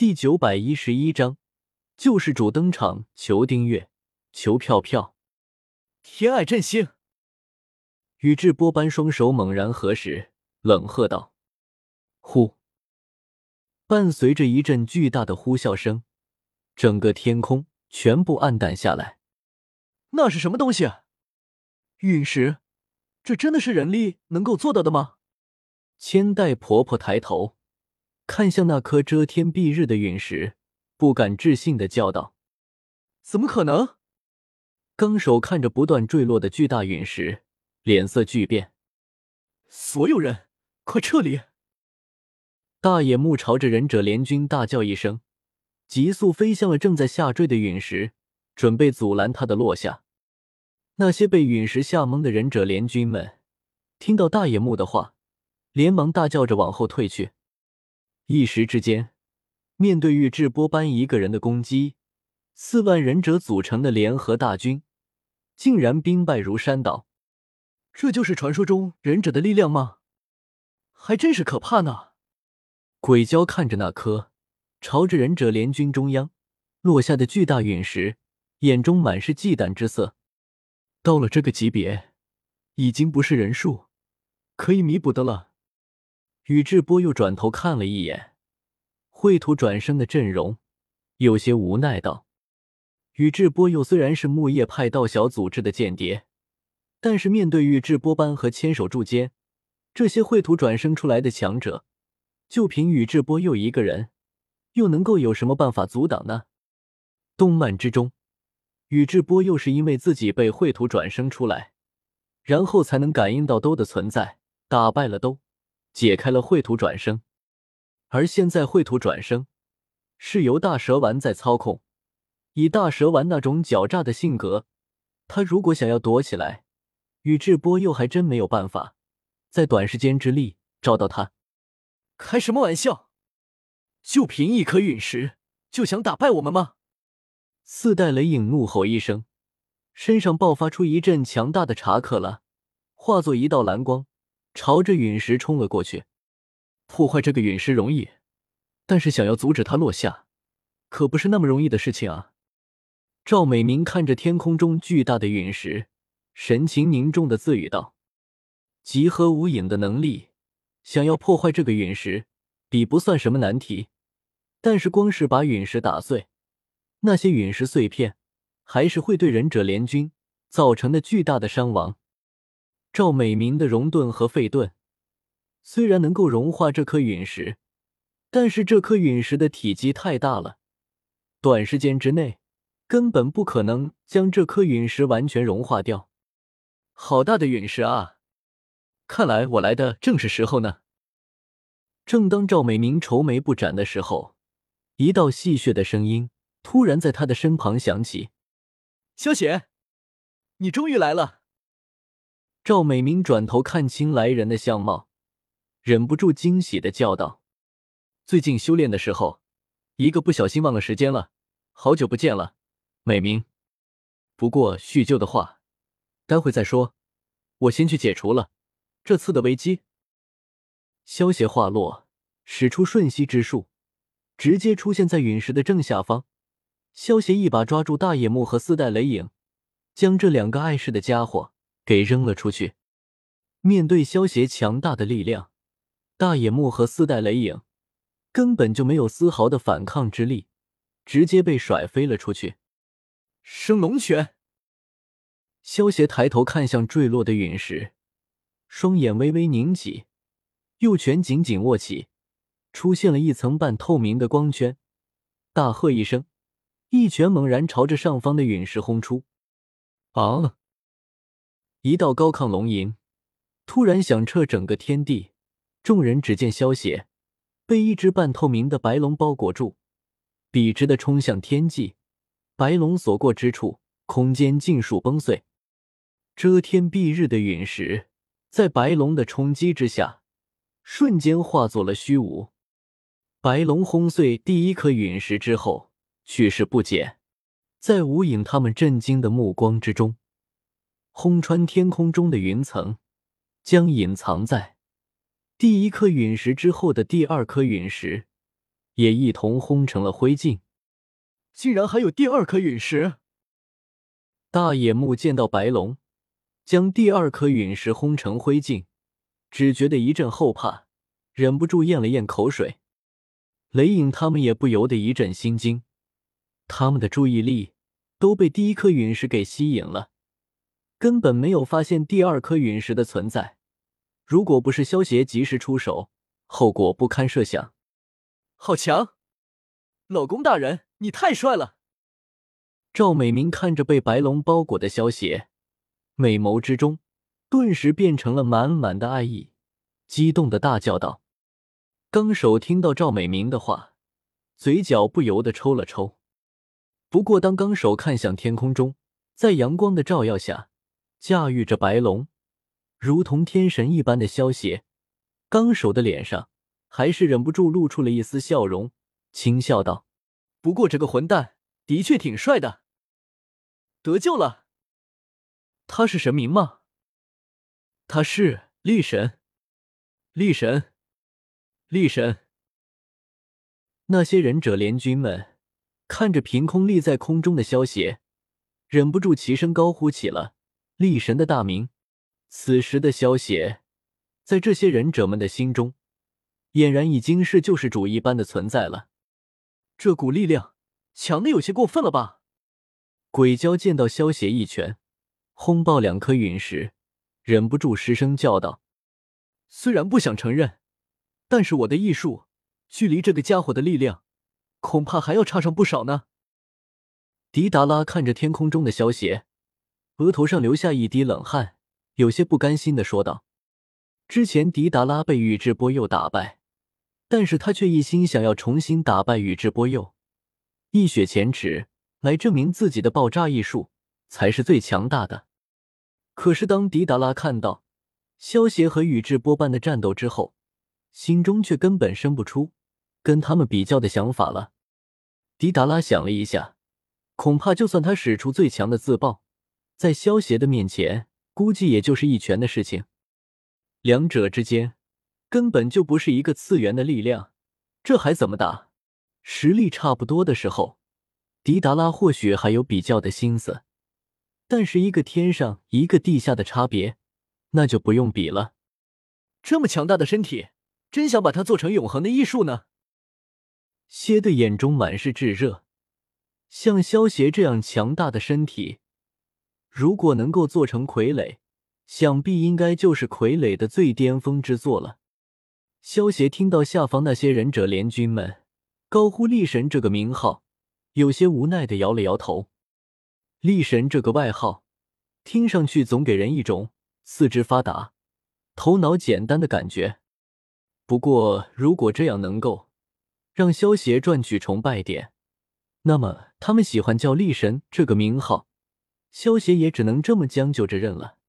第九百一十一章救世主登场，求订阅，求票票。天爱振兴！宇智波斑双手猛然合十，冷喝道：“呼！”伴随着一阵巨大的呼啸声，整个天空全部暗淡下来。那是什么东西？陨石？这真的是人力能够做到的吗？千代婆婆抬头。看向那颗遮天蔽日的陨石，不敢置信的叫道：“怎么可能？”纲手看着不断坠落的巨大陨石，脸色巨变。所有人，快撤离！大野木朝着忍者联军大叫一声，急速飞向了正在下坠的陨石，准备阻拦他的落下。那些被陨石吓懵的忍者联军们，听到大野木的话，连忙大叫着往后退去。一时之间，面对宇智波斑一个人的攻击，四万忍者组成的联合大军竟然兵败如山倒。这就是传说中忍者的力量吗？还真是可怕呢！鬼鲛看着那颗朝着忍者联军中央落下的巨大陨石，眼中满是忌惮之色。到了这个级别，已经不是人数可以弥补的了。宇智波又转头看了一眼秽土转生的阵容，有些无奈道：“宇智波鼬虽然是木叶派道小组织的间谍，但是面对宇智波斑和千手柱间这些秽土转生出来的强者，就凭宇智波鼬一个人，又能够有什么办法阻挡呢？”动漫之中，宇智波鼬是因为自己被秽土转生出来，然后才能感应到兜的存在，打败了兜。解开了秽土转生，而现在秽土转生是由大蛇丸在操控。以大蛇丸那种狡诈的性格，他如果想要躲起来，宇智波鼬还真没有办法在短时间之力找到他。开什么玩笑？就凭一颗陨石就想打败我们吗？四代雷影怒吼一声，身上爆发出一阵强大的查克拉，化作一道蓝光。朝着陨石冲了过去，破坏这个陨石容易，但是想要阻止它落下，可不是那么容易的事情啊！赵美明看着天空中巨大的陨石，神情凝重的自语道：“集合无影的能力，想要破坏这个陨石，比不算什么难题。但是光是把陨石打碎，那些陨石碎片还是会对忍者联军造成的巨大的伤亡。”赵美明的熔盾和废盾虽然能够融化这颗陨石，但是这颗陨石的体积太大了，短时间之内根本不可能将这颗陨石完全融化掉。好大的陨石啊！看来我来的正是时候呢。正当赵美明愁眉不展的时候，一道戏谑的声音突然在他的身旁响起：“萧雪，你终于来了。”赵美明转头看清来人的相貌，忍不住惊喜的叫道：“最近修炼的时候，一个不小心忘了时间了，好久不见了，美明。不过叙旧的话，待会再说，我先去解除了这次的危机。”萧邪话落，使出瞬息之术，直接出现在陨石的正下方。萧邪一把抓住大野木和四代雷影，将这两个碍事的家伙。给扔了出去。面对萧协强大的力量，大野木和四代雷影根本就没有丝毫的反抗之力，直接被甩飞了出去。升龙拳。萧协抬头看向坠落的陨石，双眼微微凝起，右拳紧紧握起，出现了一层半透明的光圈。大喝一声，一拳猛然朝着上方的陨石轰出。啊！一道高亢龙吟突然响彻整个天地，众人只见萧邪被一只半透明的白龙包裹住，笔直的冲向天际。白龙所过之处，空间尽数崩碎。遮天蔽日的陨石在白龙的冲击之下，瞬间化作了虚无。白龙轰碎第一颗陨石之后，去势不减，在无影他们震惊的目光之中。轰穿天空中的云层，将隐藏在第一颗陨石之后的第二颗陨石也一同轰成了灰烬。竟然还有第二颗陨石！大野木见到白龙将第二颗陨石轰成灰烬，只觉得一阵后怕，忍不住咽了咽口水。雷影他们也不由得一阵心惊，他们的注意力都被第一颗陨石给吸引了，根本没有发现第二颗陨石的存在。如果不是萧协及时出手，后果不堪设想。好强！老公大人，你太帅了！赵美明看着被白龙包裹的萧协，美眸之中顿时变成了满满的爱意，激动的大叫道：“纲手！”听到赵美明的话，嘴角不由得抽了抽。不过，当纲手看向天空中，在阳光的照耀下，驾驭着白龙，如同天神一般的萧协，纲手的脸上还是忍不住露出了一丝笑容。轻笑道：“不过这个混蛋的确挺帅的，得救了。他是神明吗？他是力神，力神，力神。”那些忍者联军们看着凭空立在空中的萧协，忍不住齐声高呼起了力神的大名。此时的萧协，在这些忍者们的心中，俨然已经是救世主一般的存在了。这股力量强的有些过分了吧？鬼鲛见到萧协一拳轰爆两颗陨石，忍不住失声叫道：“虽然不想承认，但是我的艺术距离这个家伙的力量，恐怕还要差上不少呢。”迪达拉看着天空中的萧协，额头上留下一滴冷汗，有些不甘心的说道：“之前迪达拉被宇智波鼬打败。”但是他却一心想要重新打败宇智波鼬，一雪前耻，来证明自己的爆炸艺术才是最强大的。可是当迪达拉看到萧协和宇智波斑的战斗之后，心中却根本生不出跟他们比较的想法了。迪达拉想了一下，恐怕就算他使出最强的自爆，在萧协的面前，估计也就是一拳的事情。两者之间。根本就不是一个次元的力量，这还怎么打？实力差不多的时候，迪达拉或许还有比较的心思，但是一个天上一个地下的差别，那就不用比了。这么强大的身体，真想把它做成永恒的艺术呢？蝎的眼中满是炙热，像萧协这样强大的身体，如果能够做成傀儡，想必应该就是傀儡的最巅峰之作了。萧协听到下方那些忍者联军们高呼“力神”这个名号，有些无奈的摇了摇头。力神这个外号，听上去总给人一种四肢发达、头脑简单的感觉。不过，如果这样能够让萧协赚取崇拜点，那么他们喜欢叫“力神”这个名号，萧协也只能这么将就着认了。